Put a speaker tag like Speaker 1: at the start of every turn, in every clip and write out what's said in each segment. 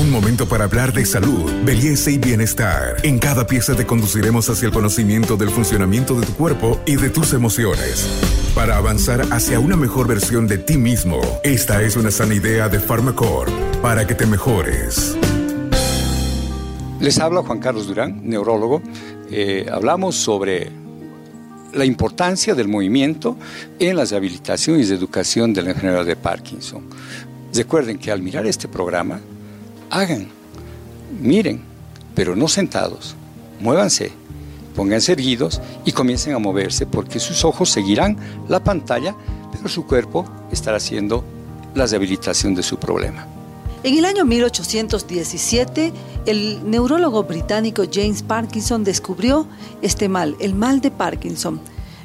Speaker 1: Un momento para hablar de salud, belleza y bienestar. En cada pieza te conduciremos hacia el conocimiento del funcionamiento de tu cuerpo y de tus emociones. Para avanzar hacia una mejor versión de ti mismo, esta es una sana idea de Pharmacore para que te mejores.
Speaker 2: Les habla Juan Carlos Durán, neurólogo. Eh, hablamos sobre la importancia del movimiento en la rehabilitación y de educación de la enfermedad de Parkinson. Recuerden que al mirar este programa, hagan, miren, pero no sentados, muévanse, pónganse erguidos y comiencen a moverse porque sus ojos seguirán la pantalla, pero su cuerpo estará haciendo la rehabilitación de su problema.
Speaker 3: En el año 1817, el neurólogo británico James Parkinson descubrió este mal, el mal de Parkinson.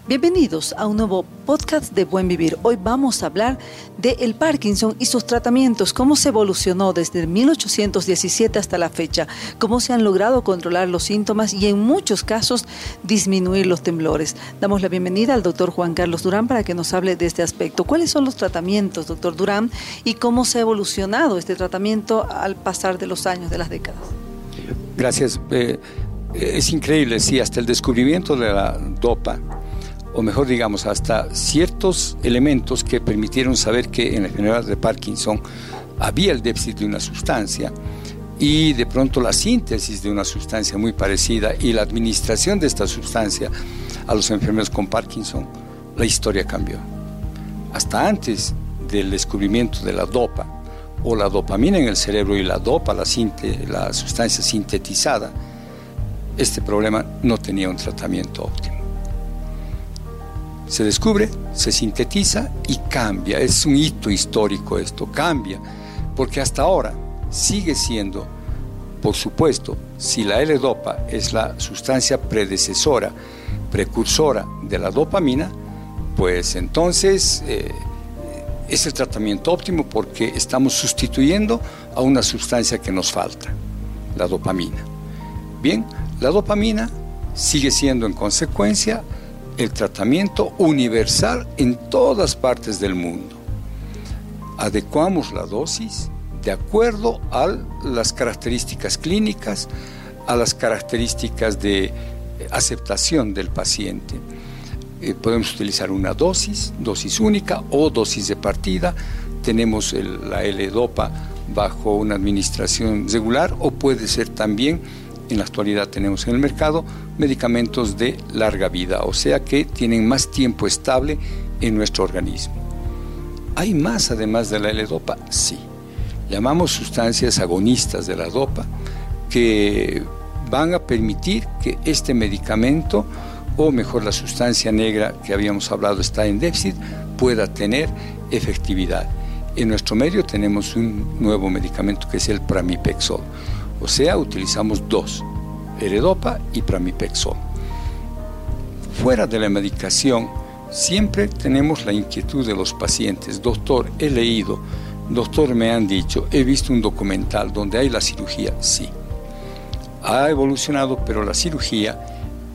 Speaker 3: Bienvenidos a un nuevo podcast de Buen Vivir. Hoy vamos a hablar de el Parkinson y sus tratamientos, cómo se evolucionó desde 1817 hasta la fecha, cómo se han logrado controlar los síntomas y en muchos casos disminuir los temblores. Damos la bienvenida al doctor Juan Carlos Durán para que nos hable de este aspecto. ¿Cuáles son los tratamientos, doctor Durán, y cómo se ha evolucionado este tratamiento al pasar de los años, de las décadas?
Speaker 2: Gracias. Eh, es increíble, sí, hasta el descubrimiento de la DOPA o mejor digamos, hasta ciertos elementos que permitieron saber que en la enfermedad de Parkinson había el déficit de una sustancia y de pronto la síntesis de una sustancia muy parecida y la administración de esta sustancia a los enfermos con Parkinson, la historia cambió. Hasta antes del descubrimiento de la dopa o la dopamina en el cerebro y la dopa, la, la sustancia sintetizada, este problema no tenía un tratamiento óptimo se descubre, se sintetiza y cambia. Es un hito histórico esto, cambia, porque hasta ahora sigue siendo, por supuesto, si la L-Dopa es la sustancia predecesora, precursora de la dopamina, pues entonces eh, es el tratamiento óptimo porque estamos sustituyendo a una sustancia que nos falta, la dopamina. Bien, la dopamina sigue siendo en consecuencia el tratamiento universal en todas partes del mundo. Adecuamos la dosis de acuerdo a las características clínicas, a las características de aceptación del paciente. Eh, podemos utilizar una dosis, dosis única o dosis de partida. Tenemos la L-Dopa bajo una administración regular o puede ser también en la actualidad tenemos en el mercado medicamentos de larga vida, o sea que tienen más tiempo estable en nuestro organismo. ¿Hay más además de la L-Dopa? Sí. Llamamos sustancias agonistas de la dopa que van a permitir que este medicamento, o mejor la sustancia negra que habíamos hablado está en déficit, pueda tener efectividad. En nuestro medio tenemos un nuevo medicamento que es el pramipexol. O sea, utilizamos dos, Heredopa y Pramipexol. Fuera de la medicación, siempre tenemos la inquietud de los pacientes. Doctor, he leído, doctor, me han dicho, he visto un documental donde hay la cirugía. Sí, ha evolucionado, pero la cirugía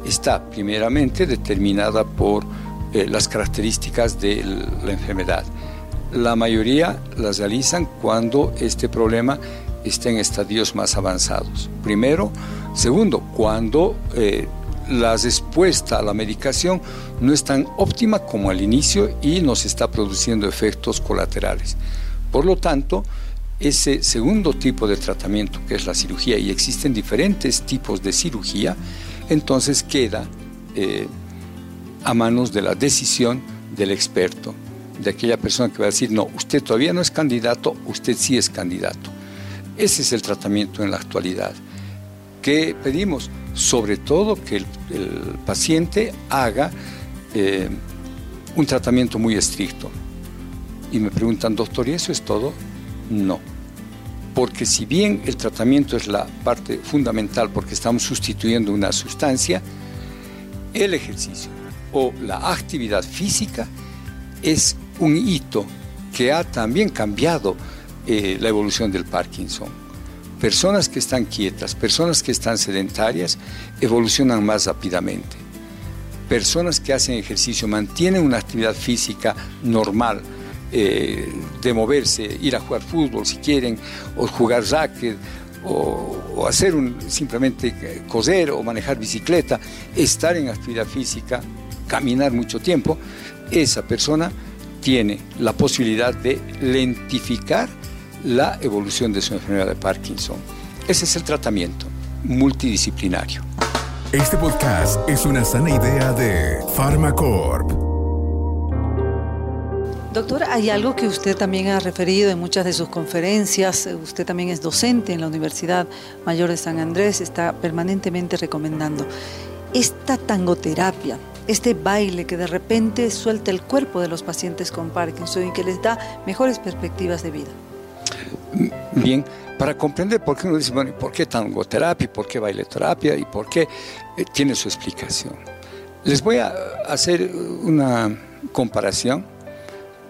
Speaker 2: está primeramente determinada por eh, las características de la enfermedad. La mayoría las realizan cuando este problema está en estadios más avanzados. Primero, segundo, cuando eh, la respuesta a la medicación no es tan óptima como al inicio y nos está produciendo efectos colaterales. Por lo tanto, ese segundo tipo de tratamiento, que es la cirugía, y existen diferentes tipos de cirugía, entonces queda eh, a manos de la decisión del experto, de aquella persona que va a decir, no, usted todavía no es candidato, usted sí es candidato. Ese es el tratamiento en la actualidad. ¿Qué pedimos? Sobre todo que el, paciente haga eh, un tratamiento muy estricto. Y me preguntan, doctor, ¿y eso es todo? No. Porque si bien el tratamiento es la parte fundamental porque estamos sustituyendo una sustancia, el ejercicio o la actividad física es un hito que ha también cambiado eh, la evolución del Parkinson. Personas que están quietas, personas que están sedentarias, evolucionan más rápidamente. Personas que hacen ejercicio, mantienen una actividad física normal, eh, de moverse, ir a jugar fútbol si quieren, o jugar racket, o, hacer simplemente coser o manejar bicicleta, estar en actividad física, caminar mucho tiempo, esa persona tiene la posibilidad de lentificar la evolución de su enfermedad de Parkinson. Ese es el tratamiento multidisciplinario.
Speaker 1: Este podcast es una sana idea de Pharmacorp.
Speaker 3: Doctor, hay algo que usted también ha referido en muchas de sus conferencias. Usted también es docente en la Universidad Mayor de San Andrés, está permanentemente recomendando. Esta tangoterapia, este baile que de repente suelta el cuerpo de los pacientes con Parkinson y que les da mejores perspectivas de vida.
Speaker 2: Bien, para comprender por qué uno dice, bueno, ¿por qué tangoterapia? ¿Por qué baileterapia? ¿Y por qué? Eh, tiene su explicación. Les voy a hacer una comparación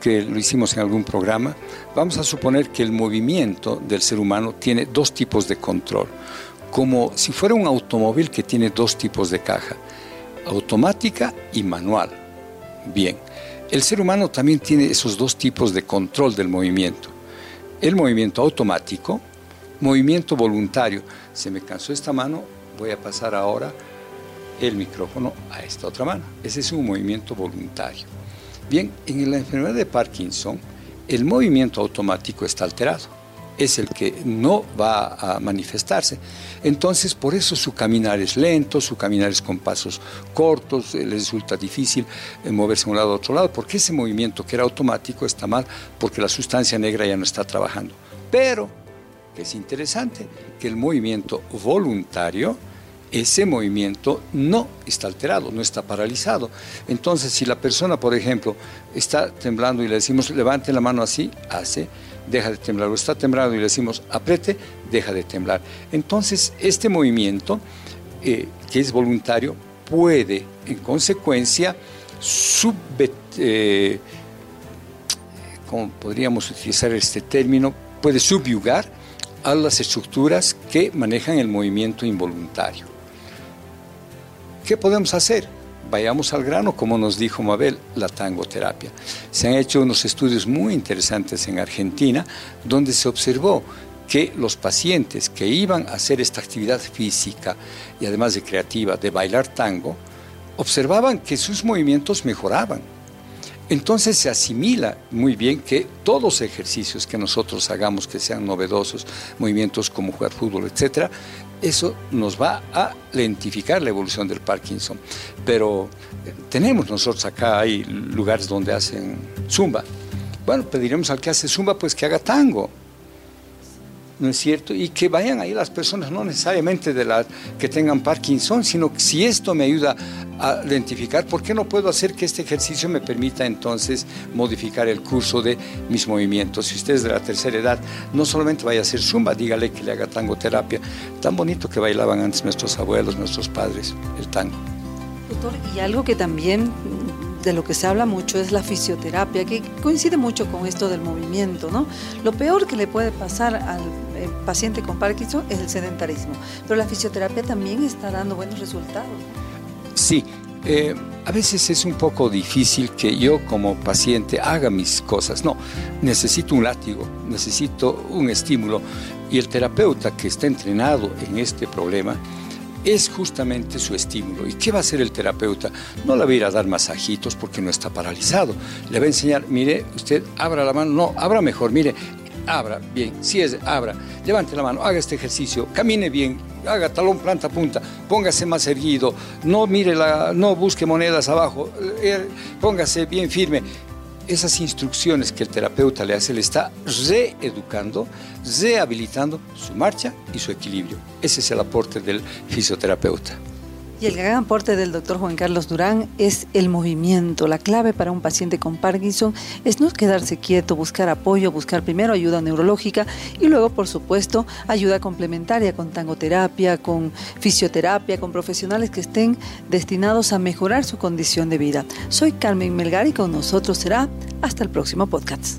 Speaker 2: que lo hicimos en algún programa. Vamos a suponer que el movimiento del ser humano tiene dos tipos de control, como si fuera un automóvil que tiene dos tipos de caja, automática y manual. Bien, el ser humano también tiene esos dos tipos de control del movimiento. El movimiento automático, movimiento voluntario. Se me cansó esta mano, voy a pasar ahora el micrófono a esta otra mano. Ese es un movimiento voluntario. Bien, en la enfermedad de Parkinson, el movimiento automático está alterado. Es el que no va a manifestarse. Entonces, por eso su caminar es lento, su caminar es con pasos cortos, le resulta difícil eh, moverse de un lado a otro lado, porque ese movimiento que era automático está mal, porque la sustancia negra ya no está trabajando. Pero es interesante que el movimiento voluntario, ese movimiento no está alterado, no está paralizado. Entonces, si la persona, por ejemplo, está temblando y le decimos levante la mano así, hace, deja de temblar, o está temblando y le decimos apriete, deja de temblar. Entonces, este movimiento, eh, que es voluntario, puede, en consecuencia, sub, eh, ¿cómo podríamos utilizar este término? Puede subyugar a las estructuras que manejan el movimiento involuntario. ¿Qué podemos hacer? Vayamos al grano, como nos dijo Mabel, la tangoterapia. Se han hecho unos estudios muy interesantes en Argentina donde se observó que los pacientes que iban a hacer esta actividad física y además de creativa, de bailar tango, observaban que sus movimientos mejoraban entonces se asimila muy bien que todos los ejercicios que nosotros hagamos que sean novedosos, movimientos como jugar fútbol, etcétera, eso nos va a lentificar la evolución del Parkinson. Pero eh, tenemos nosotros acá hay lugares donde hacen zumba. Bueno, pediremos al que hace zumba pues que haga tango. ¿No es cierto? Y que vayan ahí las personas, no necesariamente de la que tengan Parkinson, sino que si esto me ayuda a identificar, ¿por qué no puedo hacer que este ejercicio me permita entonces modificar el curso de mis movimientos? Si usted es de la tercera edad, no solamente vaya a hacer zumba, dígale que le haga tangoterapia, tan bonito que bailaban antes nuestros abuelos, nuestros padres, el tango.
Speaker 3: Doctor, y algo que también de lo que se habla mucho es la fisioterapia, que coincide mucho con esto del movimiento, ¿no? Lo peor que le puede pasar al eh, paciente con Parkinson es el sedentarismo, pero la fisioterapia también está dando buenos resultados.
Speaker 2: Sí, eh, a veces es un poco difícil que yo como paciente haga mis cosas. No, necesito un látigo, necesito un estímulo y el terapeuta que está entrenado en este problema es justamente su estímulo. ¿Y qué va a hacer el terapeuta? No le va a ir a dar masajitos porque no está paralizado. Le va a enseñar, mire, usted abra la mano, no, abra mejor, mire, abra bien, si es, abra, levante la mano, haga este ejercicio, camine bien, haga talón, planta, punta, póngase más erguido, no mire la, no busque monedas abajo, eh, póngase bien firme esas instrucciones que el terapeuta le hace, le está reeducando, rehabilitando su marcha y su equilibrio. Ese es el aporte del fisioterapeuta.
Speaker 3: Y el gran aporte del doctor Juan Carlos Durán es el movimiento. La clave para un paciente con Parkinson es no quedarse quieto, buscar apoyo, buscar primero ayuda neurológica y luego, por supuesto, ayuda complementaria con tangoterapia, con fisioterapia, con profesionales que estén destinados a mejorar su condición de vida. Soy Carmen Melgar y con nosotros será hasta el próximo podcast.